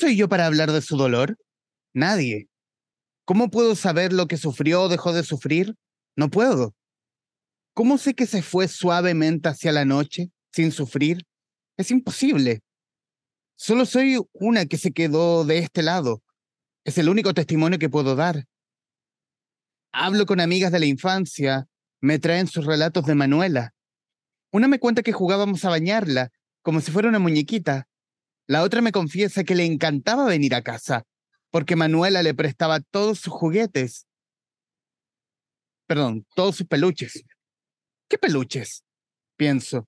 soy yo para hablar de su dolor? Nadie. ¿Cómo puedo saber lo que sufrió o dejó de sufrir? No puedo. ¿Cómo sé que se fue suavemente hacia la noche, sin sufrir? Es imposible. Solo soy una que se quedó de este lado. Es el único testimonio que puedo dar. Hablo con amigas de la infancia, me traen sus relatos de Manuela. Una me cuenta que jugábamos a bañarla, como si fuera una muñequita. La otra me confiesa que le encantaba venir a casa, porque Manuela le prestaba todos sus juguetes. Perdón, todos sus peluches. ¿Qué peluches? Pienso.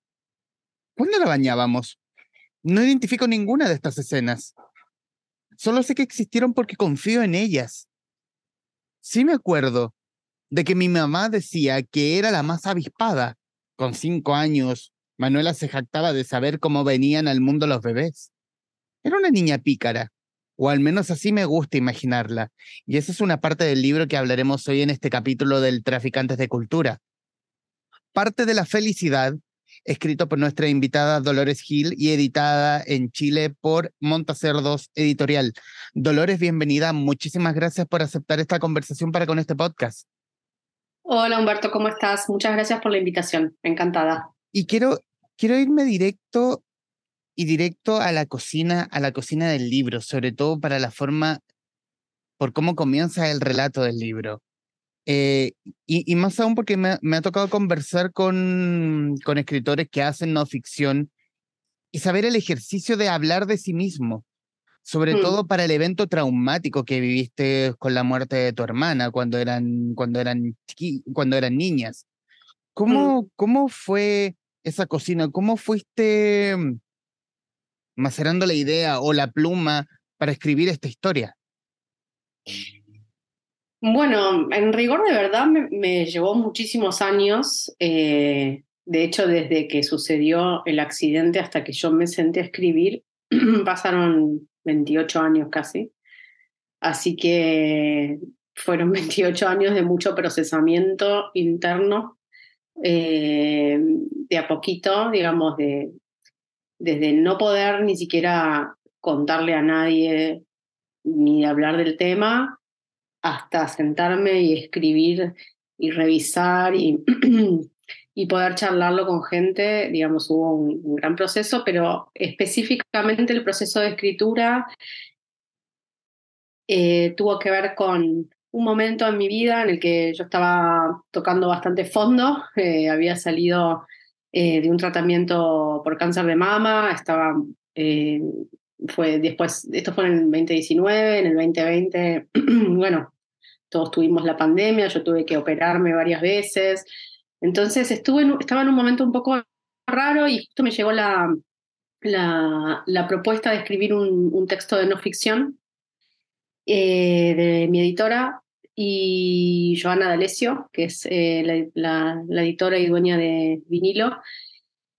¿Cuándo la bañábamos? No identifico ninguna de estas escenas. Solo sé que existieron porque confío en ellas. Sí me acuerdo de que mi mamá decía que era la más avispada. Con cinco años, Manuela se jactaba de saber cómo venían al mundo los bebés. Era una niña pícara, o al menos así me gusta imaginarla, y esa es una parte del libro que hablaremos hoy en este capítulo del Traficantes de Cultura. Parte de la felicidad, escrito por nuestra invitada Dolores Gil y editada en Chile por Montacerdos Editorial. Dolores, bienvenida. Muchísimas gracias por aceptar esta conversación para con este podcast. Hola Humberto, ¿cómo estás? Muchas gracias por la invitación. Encantada. Y quiero, quiero irme directo y directo a la cocina, a la cocina del libro, sobre todo para la forma, por cómo comienza el relato del libro. Eh, y, más aún porque me, me, ha tocado conversar con, con escritores que hacen no ficción y saber el ejercicio de hablar de sí mismo, sobre mm. todo para el evento traumático que viviste con la muerte de tu hermana cuando eran, cuando eran, cuando eran niñas. ¿Cómo, mm. ¿Cómo fue esa cocina? ¿Cómo fuiste macerando la idea o la pluma para escribir esta historia? Bueno, en rigor de verdad me, llevó muchísimos años. Eh, de hecho, desde que sucedió el accidente hasta que yo me senté a escribir, pasaron 28 años casi. Así que fueron 28 años de mucho procesamiento interno, eh, de a poquito, digamos, de, desde no poder ni siquiera contarle a nadie ni hablar del tema, hasta sentarme y escribir y revisar y, y poder charlarlo con gente, digamos, hubo un, gran proceso, pero específicamente el proceso de escritura eh, tuvo que ver con un momento en mi vida en el que yo estaba tocando bastante fondo, eh, había salido eh, de un tratamiento por cáncer de mama, estaba, eh, fue después, esto fue en el 2019, en el 2020, bueno, todos tuvimos la pandemia, yo tuve que operarme varias veces, entonces estuve estaba en un momento un poco raro y justo me llegó la, la, propuesta de escribir un, un, texto de no ficción eh, de mi editora y Joana D'Alessio, que es eh, la, editora y dueña de Vinilo,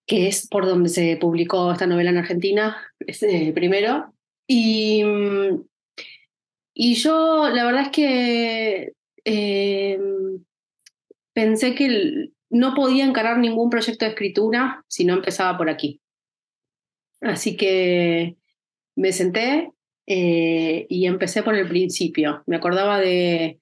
que es por donde se publicó esta novela en Argentina, es, eh, primero. Y, y yo, la verdad es que eh, pensé que no podía encarar ningún proyecto de escritura si no empezaba por aquí. Así que me senté y empecé por el principio. Me acordaba de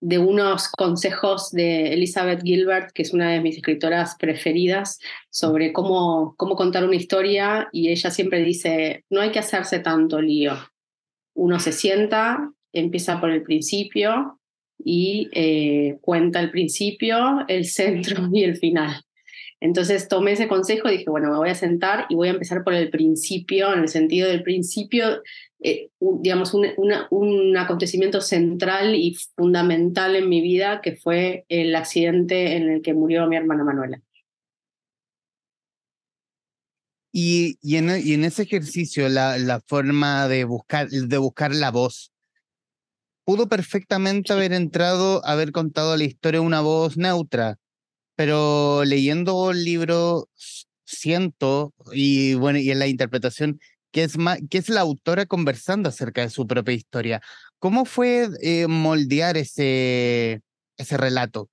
de unos consejos de Elizabeth Gilbert, que es una de mis escritoras preferidas, sobre cómo, cómo contar una historia y ella siempre dice, no hay que hacerse tanto lío. Uno se sienta, empieza por el principio y eh, cuenta el principio, el centro y el final. Entonces tomé ese consejo y dije, bueno, me voy a sentar y voy a empezar por el principio, en el sentido del principio eh, digamos, un, un, acontecimiento central y fundamental en mi vida, que fue el accidente en el que murió mi hermana Manuela. Y, y, en, y en ese ejercicio, la, la forma de buscar, de buscar la voz, pudo perfectamente haber entrado, haber contado la historia una voz neutra, pero leyendo el libro siento, y bueno, y en la interpretación, que es, que es la autora conversando acerca de su propia historia. ¿Cómo fue eh, moldear ese, ese relato?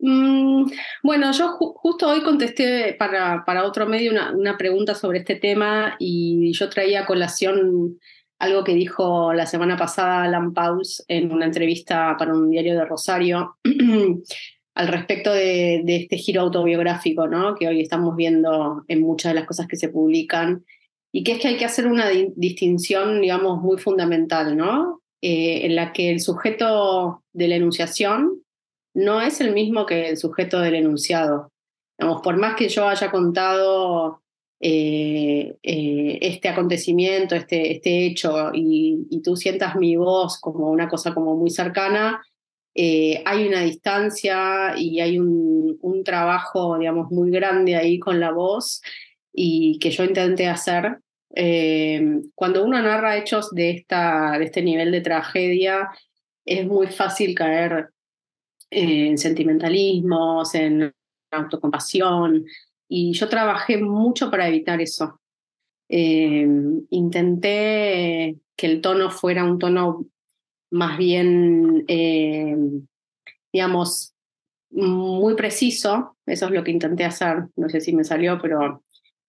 Mm, bueno, yo justo hoy contesté para, para otro medio una, una, pregunta sobre este tema y yo traía a colación algo que dijo la semana pasada Alan Pauls en una entrevista para un diario de Rosario al respecto de, este giro autobiográfico ¿no? que hoy estamos viendo en muchas de las cosas que se publican y que es que hay que hacer una distinción, digamos, muy fundamental, ¿no? Eh, en la que el sujeto de la enunciación no es el mismo que el sujeto del enunciado. Digamos, por más que yo haya contado eh, eh, este acontecimiento, este, este hecho, y, y, tú sientas mi voz como una cosa como muy cercana, eh, hay una distancia y hay un, trabajo, digamos, muy grande ahí con la voz y que yo intenté hacer. cuando uno narra hechos de, esta, de este nivel de tragedia, es muy fácil caer en sentimentalismos, en autocompasión, y yo trabajé mucho para evitar eso. Eh, intenté que el tono fuera un tono más bien, eh, digamos, muy preciso, eso es lo que intenté hacer, no sé si me salió, pero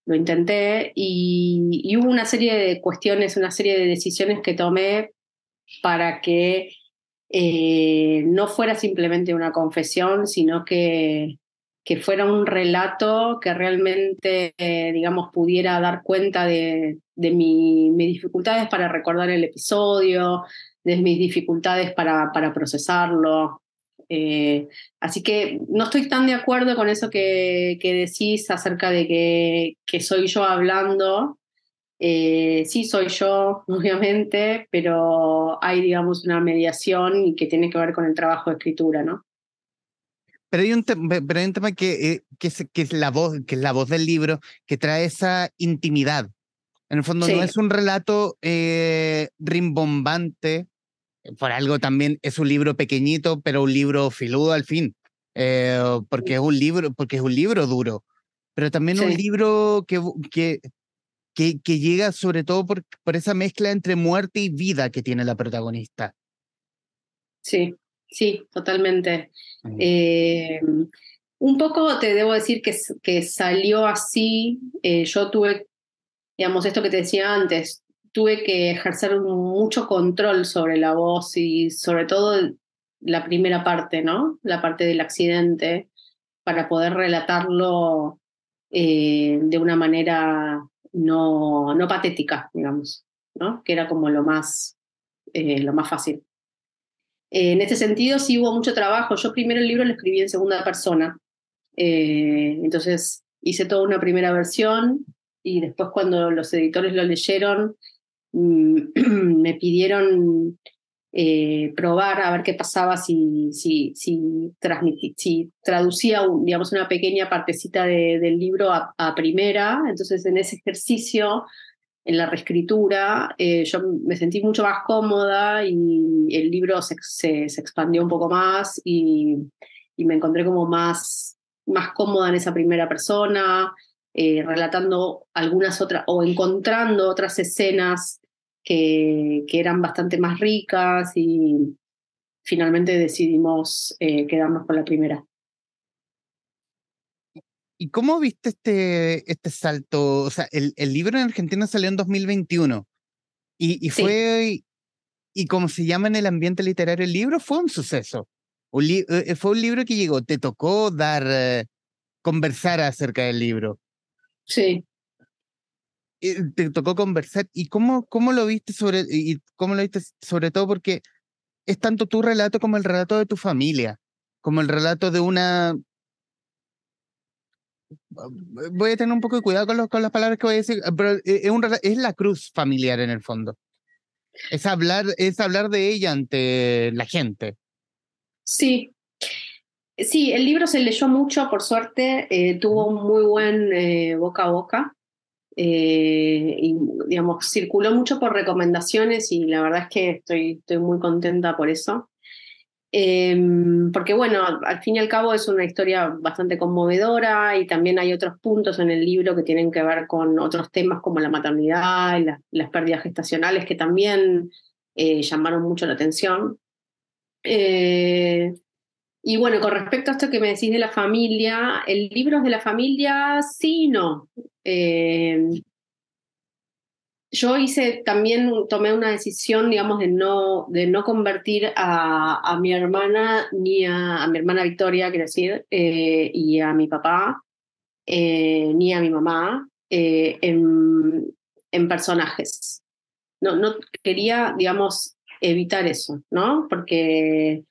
lo intenté, y, hubo una serie de cuestiones, una serie de decisiones que tomé para que eh, no fuera simplemente una confesión, sino que, que fuera un relato que realmente, eh, digamos, pudiera dar cuenta de, de mi, mis dificultades para recordar el episodio, de mis dificultades para, para procesarlo. Eh, así que no estoy tan de acuerdo con eso que, que decís acerca de que, que soy yo hablando, eh, sí, soy yo, obviamente, pero hay, digamos, una mediación y que tiene que ver con el trabajo de escritura, ¿no? Pero hay un, pero hay un tema que, eh, que, es, que, es, la voz, que es la voz del libro, que trae esa intimidad. En el fondo sí. no es un relato eh, rimbombante, por algo también es un libro pequeñito, pero un libro filudo al fin, eh, porque es un libro, porque es un libro duro, pero también sí. un libro que, que que, que, llega sobre todo por, por, esa mezcla entre muerte y vida que tiene la protagonista. Sí, sí, totalmente. Eh, un poco te debo decir que, que salió así. Eh, yo tuve, digamos, esto que te decía antes, tuve que ejercer mucho control sobre la voz y sobre todo la primera parte, ¿no? La parte del accidente, para poder relatarlo eh, de una manera no, no patética, digamos, ¿no? que era como lo más, eh, lo más fácil. Eh, en este sentido sí hubo mucho trabajo. Yo primero el libro lo escribí en segunda persona, eh, entonces hice toda una primera versión y después cuando los editores lo leyeron me pidieron eh, probar a ver qué pasaba si, si, si, si traducía digamos, una pequeña partecita de, del libro a, a, primera. Entonces, en ese ejercicio, en la reescritura, eh, yo me sentí mucho más cómoda y el libro se, se, se expandió un poco más y, y, me encontré como más, más cómoda en esa primera persona, eh, relatando algunas otras o encontrando otras escenas que, que eran bastante más ricas y finalmente decidimos eh, quedarnos con la primera. ¿Y cómo viste este, este salto? O sea, el, el libro en Argentina salió en 2021 y, y fue, sí. y como se llama en el ambiente literario el libro, fue un suceso. Un li eh, fue un libro que llegó, te tocó dar, eh, conversar acerca del libro. Sí, te tocó conversar y cómo, cómo lo viste sobre y cómo lo viste sobre todo porque es tanto tu relato como el relato de tu familia, como el relato de una voy a tener un poco de cuidado con, los, con las palabras que voy a decir, pero es, un, es la cruz familiar en el fondo. Es hablar, es hablar de ella ante la gente. Sí. Sí, el libro se leyó mucho, por suerte, eh, tuvo un muy buen eh, boca a boca. Eh, y digamos, circuló mucho por recomendaciones y la verdad es que estoy, estoy muy contenta por eso. Eh, porque bueno, al fin y al cabo es una historia bastante conmovedora y también hay otros puntos en el libro que tienen que ver con otros temas como la maternidad y la, las pérdidas gestacionales que también eh, llamaron mucho la atención. Eh, Y bueno, con respecto a esto que me decís de la familia, el libro de la familia, sí y no. Eh, yo hice también, tomé una decisión, digamos, de no, de no convertir a, mi hermana, ni a, mi hermana Victoria, quiero decir, eh, y a mi papá, eh, ni a mi mamá, en, en, personajes. No, no quería, digamos, evitar eso, ¿no? Porque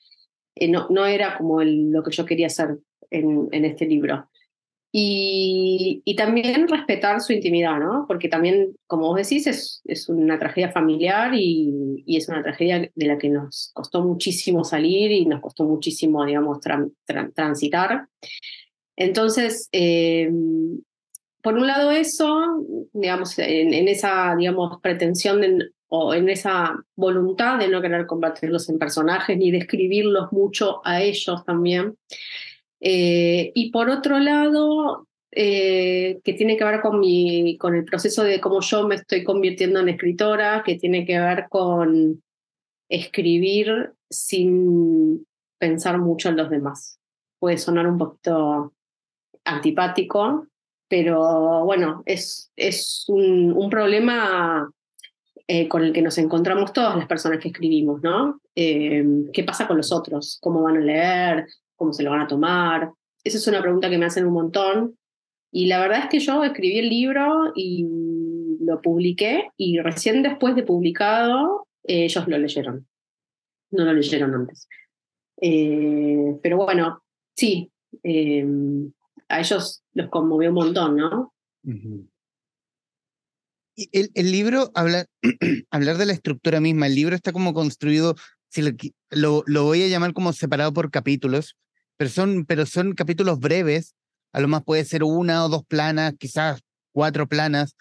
no, no era como lo que yo quería hacer en, este libro. Y, también respetar su intimidad, ¿no? Porque también, como vos decís, es, una tragedia familiar y, y, es una tragedia de la que nos costó muchísimo salir y nos costó muchísimo, digamos, transitar. Entonces, eh, por un lado eso, digamos, en, en esa, digamos, pretensión de, o en esa voluntad de no querer convertirlos en personajes ni describirlos mucho a ellos también. Eh, y por otro lado, eh, que tiene que ver con, mi, con el proceso de cómo yo me estoy convirtiendo en escritora, que tiene que ver con escribir sin pensar mucho en los demás. Puede sonar un poquito antipático, pero bueno, es, es un, un problema eh, con el que nos encontramos todas las personas que escribimos, ¿no? ¿Qué pasa con los otros? ¿Cómo van a leer? cómo se lo van a tomar. Esa es una pregunta que me hacen un montón. Y la verdad es que yo escribí el libro y lo publiqué y recién después de publicado ellos lo leyeron. No lo leyeron antes. Eh, pero bueno, sí, a ellos los conmovió un montón, ¿no? El, el, libro, habla, hablar de la estructura misma, el libro está como construido, si lo, lo, voy a llamar como separado por capítulos, pero son, pero son capítulos breves, a lo más puede ser una o dos planas, quizás cuatro planas,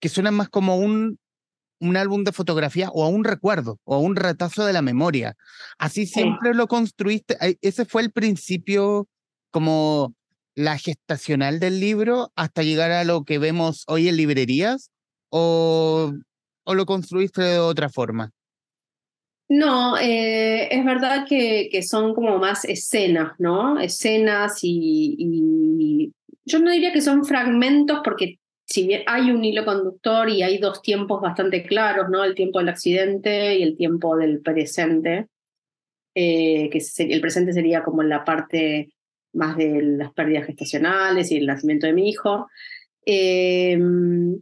que suenan más como un, un álbum de fotografía o a un recuerdo o a un retazo de la memoria. Así siempre lo construiste. Ese fue el principio como la gestacional del libro hasta llegar a lo que vemos hoy en librerías o, o lo construiste de otra forma. No, eh, es verdad que, que, son como más escenas, ¿no? Escenas y, yo no diría que son fragmentos porque si bien hay un hilo conductor y hay dos tiempos bastante claros, ¿no? El tiempo del accidente y el tiempo del presente, eh, que el presente sería como la parte más de las pérdidas gestacionales y el nacimiento de mi hijo. Em,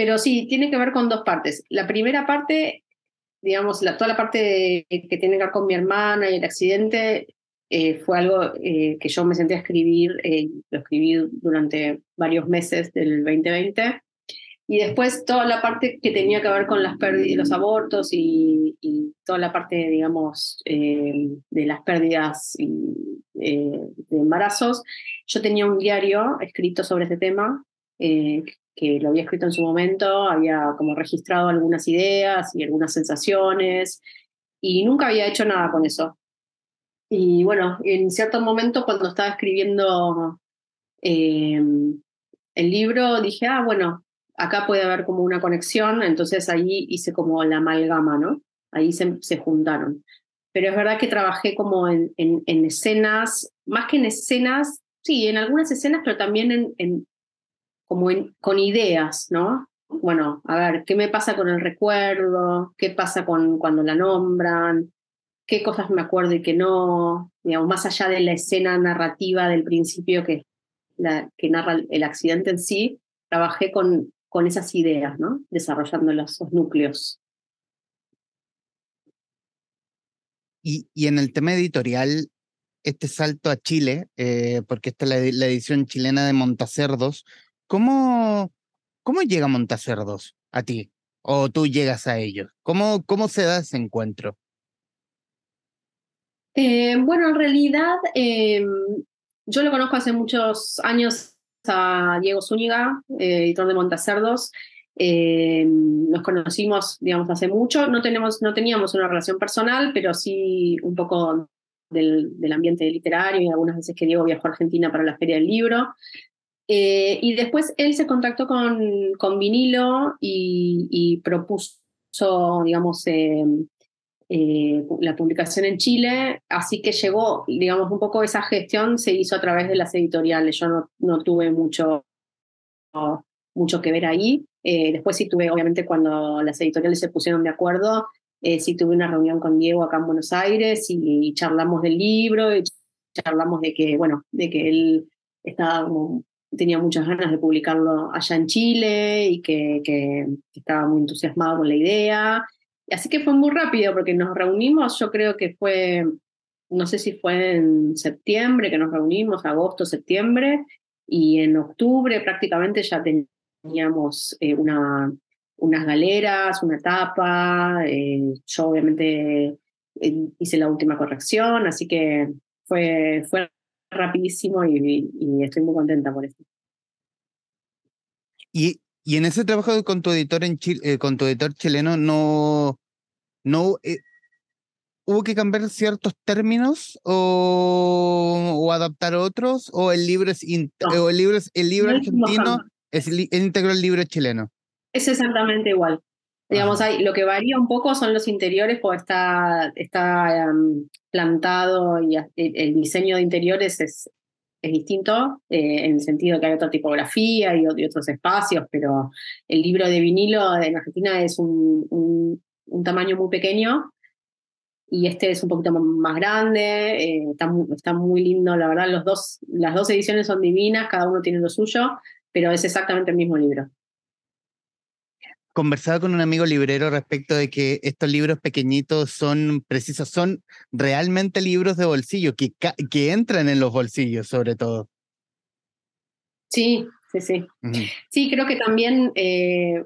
pero sí, tiene que ver con dos partes. La primera parte digamos, la, toda la parte que tiene que ver con mi hermana y el accidente eh, fue algo eh, que yo me senté a escribir, eh, lo escribí durante varios meses del 2020. Y después toda la parte que tenía que ver con las pérdidas, los abortos y, y, toda la parte, digamos, de las pérdidas de embarazos. Yo tenía un diario escrito sobre ese tema que lo había escrito en su momento, había como registrado algunas ideas y algunas sensaciones y nunca había hecho nada con eso. Y bueno, en cierto momento cuando estaba escribiendo em, el libro dije, ah, bueno, acá puede haber como una conexión, entonces ahí hice como la amalgama, ¿no? Ahí se, se juntaron. Pero es verdad que trabajé como en, en, en, escenas, más que en escenas, sí, en algunas escenas, pero también en, como con ideas, ¿no? Bueno, a ver, ¿qué me pasa con el recuerdo? ¿Qué pasa con cuando la nombran? ¿Qué cosas me acuerdo y qué no? Digamos, más allá de la escena narrativa del principio que, la, narra el accidente en sí, trabajé con, con esas ideas, ¿no? Desarrollando los, núcleos. Y, y, en el tema editorial, este salto a Chile, eh, porque esta es la, edición chilena de Montacerdos, ¿Cómo, cómo llega Montacerdos a ti? ¿O tú llegas a ellos? ¿Cómo, cómo se da ese encuentro? Eh, bueno, en realidad em, yo lo conozco hace muchos años a Diego Zúñiga, eh, editor de Montacerdos. Em, nos conocimos, digamos, hace mucho. No, tenemos, no teníamos una relación personal, pero sí un poco del, del, ambiente literario y algunas veces que Diego viajó a Argentina para la Feria del Libro. Eh, y después él se contactó con, con vinilo y, propuso, digamos, eh, eh, la publicación en Chile, así que llegó, digamos, un poco esa gestión se hizo a través de las editoriales. Yo no, no tuve mucho, mucho que ver ahí. Después sí tuve, obviamente, cuando las editoriales se pusieron de acuerdo, sí tuve una reunión con Diego acá en Buenos Aires y, charlamos del libro, y charlamos de que, bueno, de que él estaba como, tenía muchas ganas de publicarlo allá en Chile y que, que estaba muy entusiasmado con la idea. Así que fue muy rápido porque nos reunimos, yo creo que fue, no sé si fue en septiembre que nos reunimos, agosto, septiembre, y en octubre prácticamente ya teníamos eh, una, unas galeras, una tapa, eh, yo obviamente eh, hice la última corrección, así que fue, fue rapidísimo y, estoy muy contenta por esto. Y, y en ese trabajo con tu editor en Chile, con tu editor chileno, no, no eh, hubo que cambiar ciertos términos o, adaptar otros o el libro es o el libro el libro argentino es íntegro el libro chileno es exactamente igual digamos hay, lo que varía un poco son los interiores porque está está em, plantado y el, diseño de interiores es es distinto eh, en el sentido que hay otra tipografía y, otros espacios, pero el libro de vinilo en Argentina es un un tamaño muy pequeño y este es un poquito más grande, eh, está, muy, está, muy lindo, la verdad, los dos, las dos ediciones son divinas, cada uno tiene lo suyo, pero es exactamente el mismo libro. Conversaba con un amigo librero respecto de que estos libros pequeñitos son precisos, son realmente libros de bolsillo, que, que entran en los bolsillos sobre todo. Sí, sí, sí. Sí, creo que también, eh,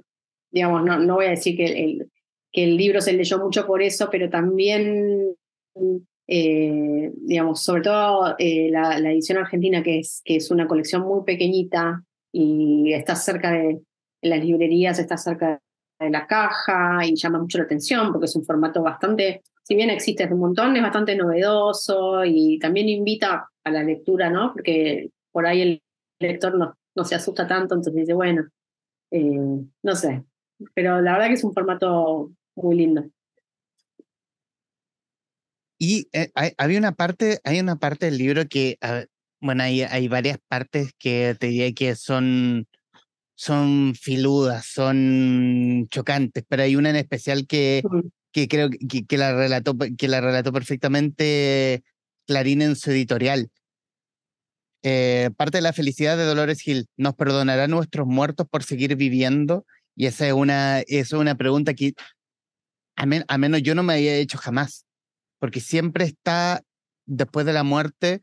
digamos, no, no voy a decir que el, que el libro se leyó mucho por eso, pero también, eh, digamos, sobre todo eh, la, edición argentina, que es, que es una colección muy pequeñita y está cerca de, las librerías, está cerca de la caja y llama mucho la atención porque es un formato bastante, si bien existe un montón, es bastante novedoso y también invita a la lectura, ¿no? Porque por ahí el lector no, no se asusta tanto, entonces dice, bueno, eh, no sé, pero la verdad que es un formato muy lindo. Y eh, había una parte, hay una parte del libro que, bueno, hay, hay varias partes que te diría que son, son filudas, son chocantes, pero hay una en especial que, que creo que, que, la relató, que la relató perfectamente Clarín en su editorial. Eh, parte de la felicidad de Dolores Gil, ¿nos perdonarán nuestros muertos por seguir viviendo? Y esa es una, es una pregunta que a, menos yo no me había hecho jamás, porque siempre está, después de la muerte,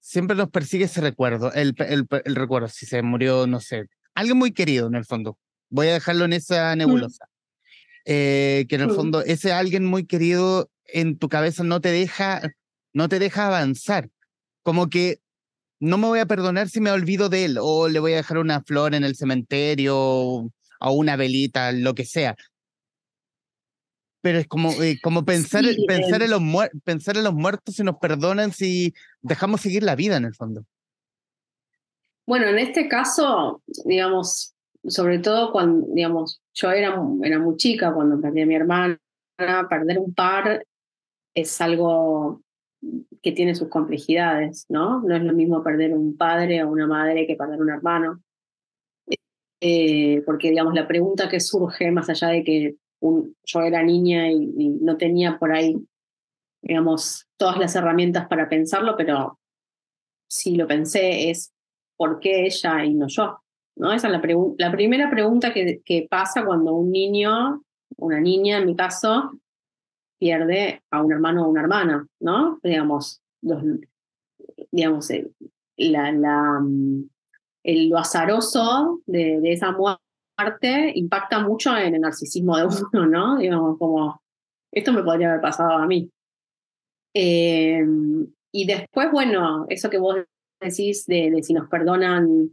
siempre nos persigue ese recuerdo, el, el, recuerdo, si se murió, no sé, alguien muy querido en el fondo. Voy a dejarlo en esa mm. nebulosa. Eh, que en el mm. fondo ese alguien muy querido en tu cabeza no te deja, no te deja avanzar. Como que no me voy a perdonar si me olvido de él o le voy a dejar una flor en el cementerio o una velita, lo que sea pero es como, eh, como pensar, pensar, en los pensar en los muertos si nos perdonan si dejamos seguir la vida en el fondo. Bueno, en este caso, digamos, sobre todo cuando, digamos, yo era, era muy chica cuando perdí a mi hermana, perder un par es algo que tiene sus complejidades, ¿no? No es lo mismo perder un padre o una madre que perder un hermano. Eh, porque, digamos, la pregunta que surge, más allá de que yo era niña y, no tenía por ahí, digamos, todas las herramientas para pensarlo, pero si lo pensé es ¿por qué ella y no yo? ¿No? Esa es la, la primera pregunta que, que pasa cuando un niño, una niña en mi caso, pierde a un hermano o una hermana, ¿no? Digamos, digamos, la, la, mm, el, lo azaroso de, de, esa muerte impacta mucho en el narcisismo de uno, ¿no? Digamos, como, esto me podría haber pasado a mí. Em, y después, bueno, eso que vos decís de, si nos perdonan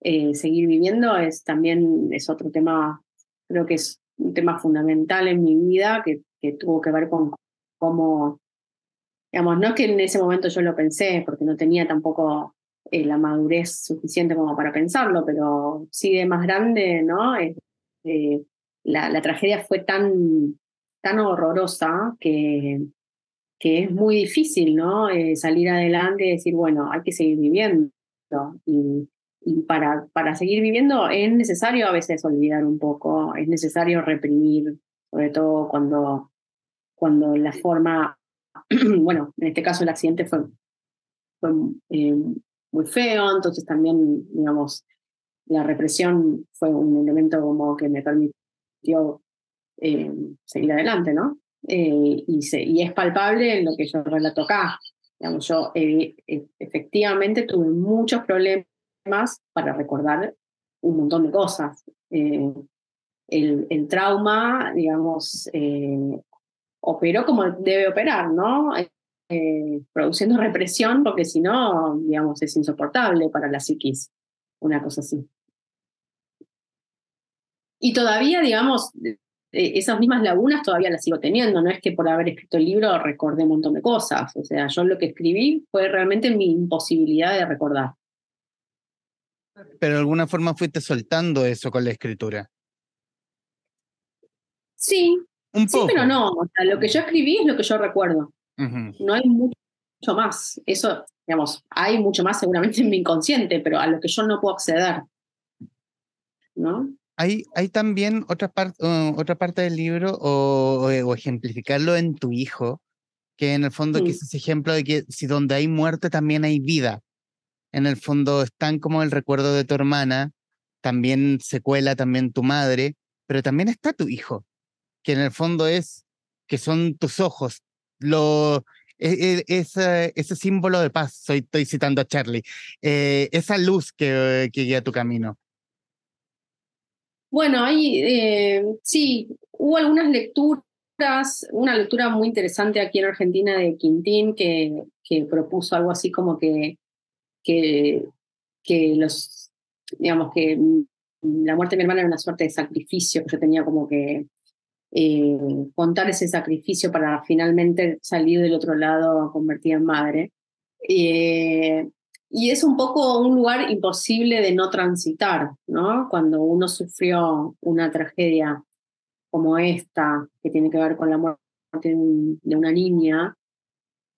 eh, seguir viviendo es también es otro tema, creo que es un tema fundamental en mi vida que, tuvo que ver con cómo, digamos, no es que en ese momento yo lo pensé, porque no tenía tampoco eh, la madurez suficiente como para pensarlo, pero sí de más grande, ¿no? Eh, la, la, tragedia fue tan, tan horrorosa que, que es muy difícil, ¿no? Eh, salir adelante y decir, bueno, hay que seguir viviendo. Y, para, para seguir viviendo es necesario a veces olvidar un poco, es necesario reprimir, sobre todo cuando, cuando la forma, bueno, en este caso el accidente fue, fue eh, muy feo, entonces también, digamos, la represión fue un elemento como que me permitió eh, seguir adelante, ¿no? Eh, y, es palpable en lo que yo relato acá. Digamos, yo efectivamente tuve muchos problemas para recordar un montón de cosas. Eh, el, el, trauma, digamos, eh, operó como debe operar, ¿no? Eh, produciendo represión, porque si no, digamos, es insoportable para la psiquis, una cosa así. Y todavía, digamos, esas mismas lagunas todavía las sigo teniendo, no es que por haber escrito el libro recordé un montón de cosas, o sea, yo lo que escribí fue realmente mi imposibilidad de recordar. Pero de alguna forma fuiste soltando eso con la escritura. Sí, Un poco. sí, pero no. O sea, lo que yo escribí es lo que yo recuerdo. No hay mucho más. Eso, digamos, hay mucho más seguramente en mi inconsciente, pero a lo que yo no puedo acceder. ¿No? Hay, hay también otra, parte uh, otra parte del libro, o, o, ejemplificarlo en tu hijo, que en el fondo que es ese ejemplo de que si donde hay muerte también hay vida. En el fondo están como el recuerdo de tu hermana, también secuela también tu madre, pero también está tu hijo, que en el fondo es, que son tus ojos, lo, e, e, ese, ese símbolo de paz, soy, estoy citando a Charlie, eh, esa luz que, que, guía tu camino. Bueno, ahí eh, sí, hubo algunas lecturas, una lectura muy interesante aquí en Argentina de Quintín que, que propuso algo así como que que, que los, digamos que la muerte de mi hermana era una suerte de sacrificio, que yo tenía como que eh, contar ese sacrificio para finalmente salir del otro lado convertida en madre. Eh, y es un poco un lugar imposible de no transitar, ¿no? Cuando uno sufrió una tragedia como esta, que tiene que ver con la muerte de una niña,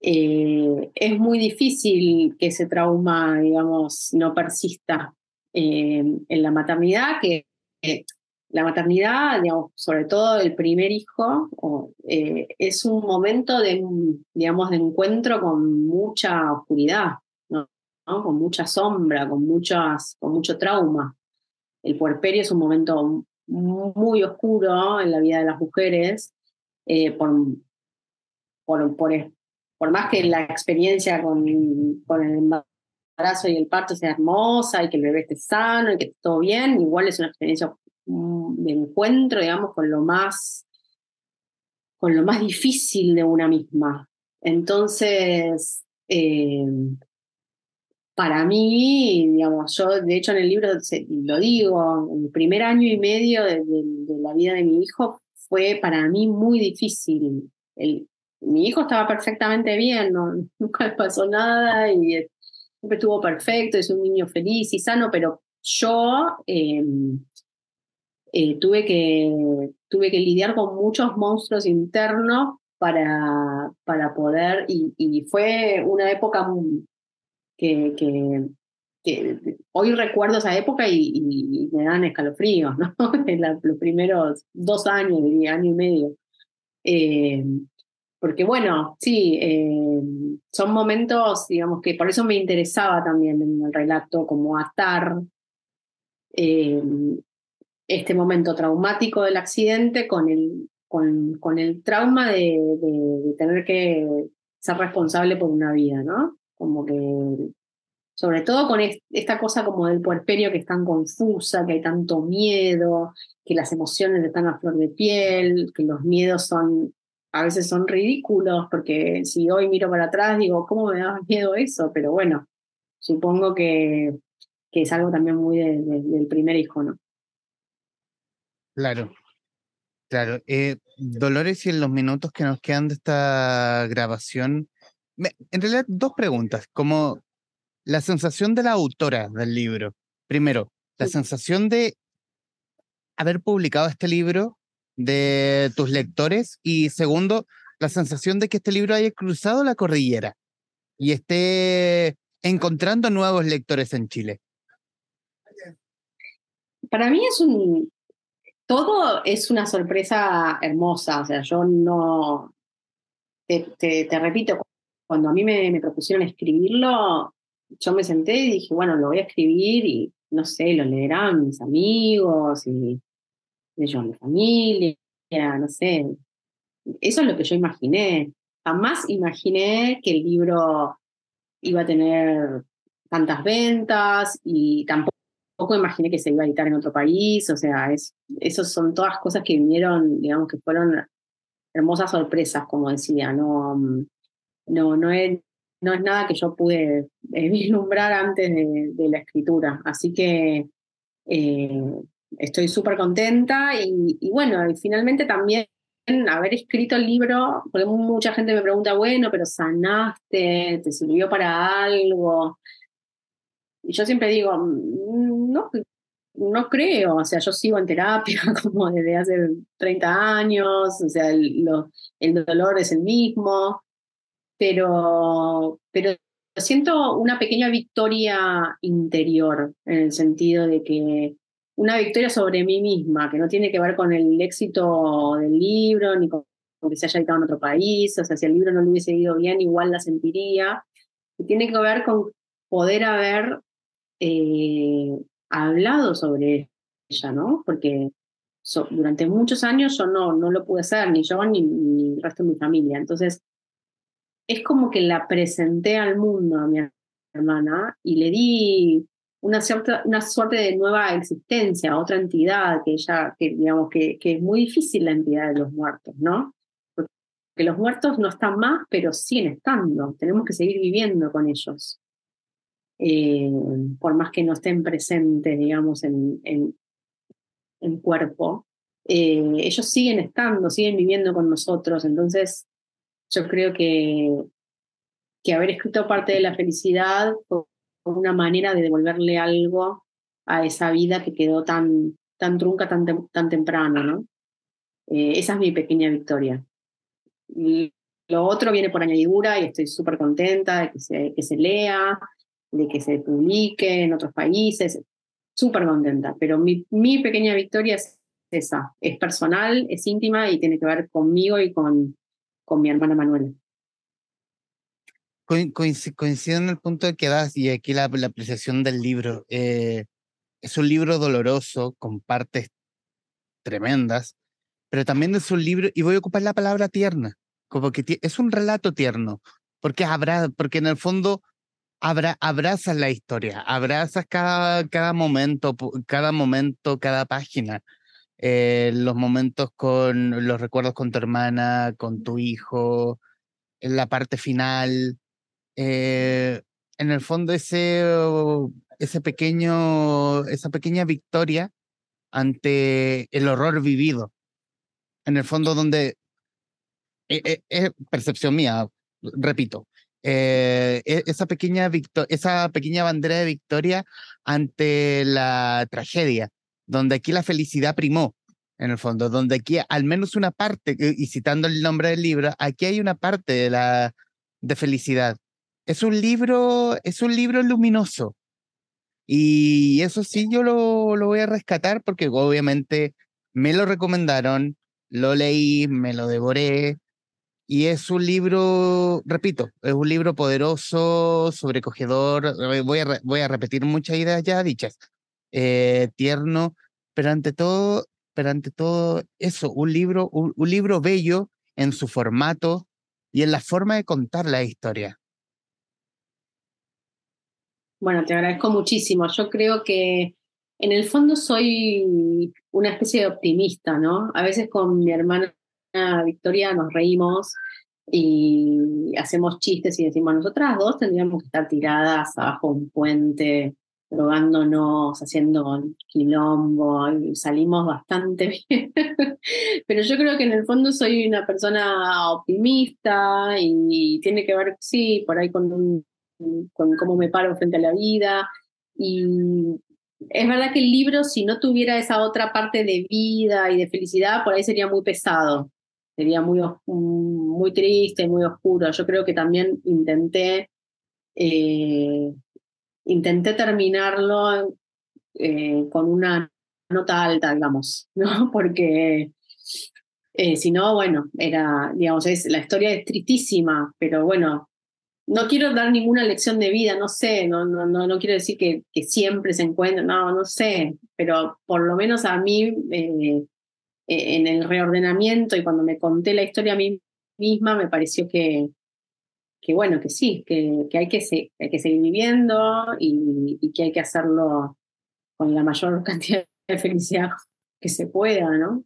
eh, es muy difícil que ese trauma, digamos, no persista eh, en la maternidad, que la maternidad, digamos, sobre todo el primer hijo, eh, es un momento de, digamos, de encuentro con mucha oscuridad, con mucha sombra, con, muchas, con mucho trauma. El puerperio es un momento muy oscuro en la vida de las mujeres por, por, por, por más que la experiencia con, con el embarazo y el parto sea hermosa y que el bebé esté sano y que esté todo bien, igual es una experiencia mm, de encuentro, digamos, con lo más, con lo más difícil de una misma. Entonces, eh, para mí, digamos, yo de hecho en el libro lo digo, el primer año y medio de, la vida de mi hijo fue para mí muy difícil. El, mi hijo estaba perfectamente bien, nunca le pasó nada y siempre estuvo perfecto, es un niño feliz y sano, pero yo em, eh, tuve, que, tuve que lidiar con muchos monstruos internos para, para poder, y, fue una época que, que, que, hoy recuerdo esa época y, me dan escalofríos, ¿no? los primeros dos años, diría, año y medio. Eh, porque bueno, sí, eh, son momentos, digamos, que por eso me interesaba también en el relato, como atar eh, este momento traumático del accidente con el, con, con el trauma de, de, tener que ser responsable por una vida, ¿no? Como que, sobre todo con esta cosa como del puerperio que es tan confusa, que hay tanto miedo, que las emociones están a flor de piel, que los miedos son a veces son ridículos, porque si hoy miro para atrás digo, ¿cómo me da miedo eso? Pero bueno, supongo que, es algo también muy del primer hijo, ¿no? Claro, claro. Eh, Dolores, y en los minutos que nos quedan de esta grabación, en realidad dos preguntas, como la sensación de la autora del libro. Primero, la sensación de haber publicado este libro de tus lectores y segundo, la sensación de que este libro haya cruzado la cordillera y esté encontrando nuevos lectores en Chile? Para mí es un, todo es una sorpresa hermosa, o sea, yo no, te, te, repito, cuando a mí me, me, propusieron escribirlo, yo me senté y dije, bueno, lo voy a escribir y no sé, lo leerán mis amigos y yo, mi familia, no sé. Eso es lo que yo imaginé. Jamás imaginé que el libro iba a tener tantas ventas y tampoco imaginé que se iba a editar en otro país. O sea, es, esos son todas cosas que vinieron, digamos, que fueron hermosas sorpresas, como decía. No, no, no, es, no es nada que yo pude vislumbrar antes de, la escritura. Así que eh, estoy súper contenta y, bueno, y finalmente también haber escrito el libro, porque mucha gente me pregunta, bueno, pero sanaste, te sirvió para algo. Y yo siempre digo, no, no creo, o sea, yo sigo en terapia como desde hace 30 años, o sea, el, el dolor es el mismo, pero, pero siento una pequeña victoria interior, en el sentido de que una victoria sobre mí misma, que no tiene que ver con el éxito del libro, ni con, que se haya editado en otro país, o sea, si el libro no le hubiese ido bien, igual la sentiría, y tiene que ver con poder haber eh, hablado sobre ella, ¿no? Porque durante muchos años yo no, no lo pude hacer, ni yo ni, ni el resto de mi familia. Entonces, es como que la presenté al mundo a mi hermana y le di una, cierta, una suerte de nueva existencia, otra entidad que ella, que digamos que, que es muy difícil la entidad de los muertos, ¿no? Porque los muertos no están más, pero siguen estando. Tenemos que seguir viviendo con ellos. Eh, por más que no estén presentes, digamos, en, en, cuerpo, eh, ellos siguen estando, siguen viviendo con nosotros. Entonces, yo creo que, que haber escrito parte de la felicidad una manera de devolverle algo a esa vida que quedó tan, tan trunca tan, tan temprano, ¿no? Eh, esa es mi pequeña victoria. Y lo otro viene por añadidura y estoy súper contenta de que se, que se lea, de que se publique en otros países, súper contenta, pero mi, mi pequeña victoria es esa, es personal, es íntima y tiene que ver conmigo y con, con mi hermana Manuela coincido en el punto de que das y aquí la, apreciación del libro. Eh, es un libro doloroso, con partes tremendas, pero también es un libro, y voy a ocupar la palabra tierna, como que es un relato tierno, porque, habrá, porque en el fondo abra, abrazas la historia, abrazas cada, cada momento, cada momento, cada página. Eh, los momentos con los recuerdos con tu hermana, con tu hijo, en la parte final, eh, en el fondo ese, ese pequeño, esa pequeña victoria ante el horror vivido. En el fondo donde es, e, percepción mía, repito, eh, e, esa, pequeña esa pequeña bandera de victoria ante la tragedia, donde aquí la felicidad primó, en el fondo, donde aquí al menos una parte, y citando el nombre del libro, aquí hay una parte de la de felicidad, es un libro, es un libro luminoso. Y eso sí, yo lo, lo voy a rescatar porque obviamente me lo recomendaron, lo leí, me lo devoré. Y es un libro, repito, es un libro poderoso, sobrecogedor. Eh, voy a, voy a repetir muchas ideas ya dichas. Eh, tierno, pero ante todo, pero ante todo eso, un libro, un libro bello en su formato y en la forma de contar la historia. Bueno, te agradezco muchísimo. Yo creo que en el fondo soy una especie de optimista, ¿no? A veces con mi hermana Victoria nos reímos y hacemos chistes y decimos, nosotras dos tendríamos que estar tiradas abajo de un puente, drogándonos, haciendo quilombo, y salimos bastante bien. Pero yo creo que en el fondo soy una persona optimista y tiene que ver, sí, por ahí con un con cómo me paro frente a la vida. Y es verdad que el libro, si no tuviera esa otra parte de vida y de felicidad, por ahí sería muy pesado, sería muy, muy triste, muy oscuro. Yo creo que también intenté, eh, intenté terminarlo eh, con una nota alta, digamos, ¿no? Porque eh, si no, bueno, era, digamos, es, la historia es tristísima, pero bueno, no quiero dar ninguna lección de vida, no sé, no, no, no, no quiero decir que, siempre se encuentra, no, no sé, pero por lo menos a mí, eh, eh, en el reordenamiento y cuando me conté la historia a mí misma, me pareció que, que bueno, que sí, que, que, hay, que hay que seguir viviendo y, y que hay que hacerlo con la mayor cantidad de felicidad que se pueda, ¿no?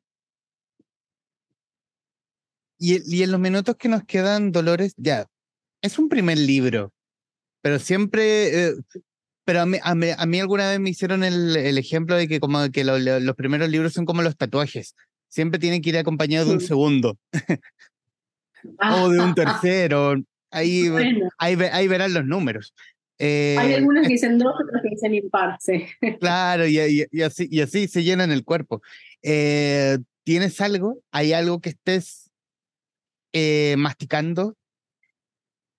Y, y en los minutos que nos quedan, Dolores, ya, es un primer libro, pero siempre, eh, pero a mí, a, mí, alguna vez me hicieron el, el ejemplo de que como que los primeros libros son como los tatuajes, siempre tienen que ir acompañados de un segundo o de un tercero. Ahí, ahí, ahí, verán los números. Eh, Hay algunos que dicen dos, otros que dicen impar, Claro, y, y, así, y así se llenan el cuerpo. Eh, ¿Tienes algo? ¿Hay algo que estés masticando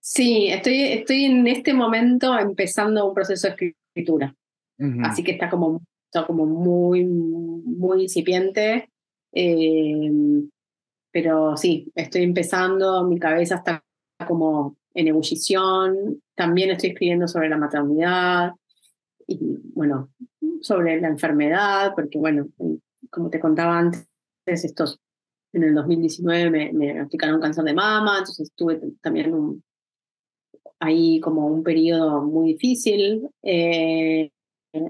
Sí, estoy, estoy en este momento empezando un proceso de escritura. Así que está como, está como muy, muy incipiente. Eh, pero sí, estoy empezando, mi cabeza está como en ebullición. También estoy escribiendo sobre la maternidad y, bueno, sobre la enfermedad, porque, bueno, como te contaba antes, estos, en el 2019 me, me diagnosticaron cáncer de mama, entonces tuve también ahí como un periodo muy difícil. Eh,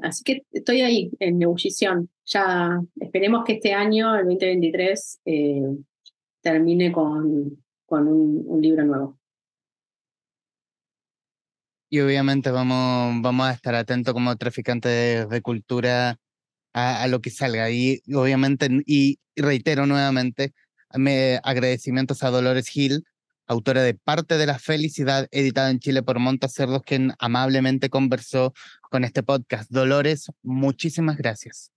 así que estoy ahí en ebullición. Ya esperemos que este año, el 2023, eh, termine con, con un, libro nuevo. Y obviamente vamos, vamos a estar atentos como traficantes de, cultura a, lo que salga. Y obviamente, y reitero nuevamente, me, agradecimientos a Dolores Gil autora de Parte de la Felicidad, editada en Chile por Monta Cerdos, quien amablemente conversó con este podcast. Dolores, muchísimas gracias.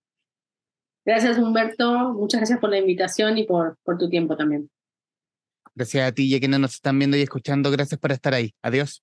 Gracias, Humberto. Muchas gracias por la invitación y por, por tu tiempo también. Gracias a ti y a quienes nos están viendo y escuchando. Gracias por estar ahí. Adiós.